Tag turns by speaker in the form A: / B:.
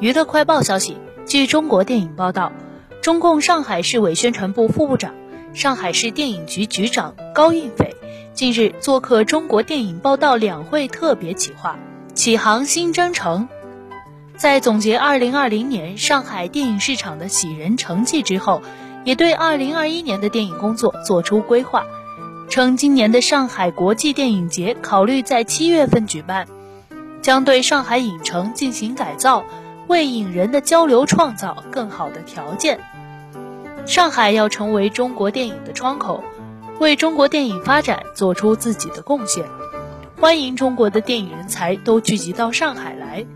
A: 娱乐快报消息，据中国电影报道，中共上海市委宣传部副部长、上海市电影局局长高映斐近日做客中国电影报道两会特别企划“启航新征程”。在总结2020年上海电影市场的喜人成绩之后，也对2021年的电影工作作出规划，称今年的上海国际电影节考虑在七月份举办，将对上海影城进行改造。为影人的交流创造更好的条件。上海要成为中国电影的窗口，为中国电影发展做出自己的贡献。欢迎中国的电影人才都聚集到上海来。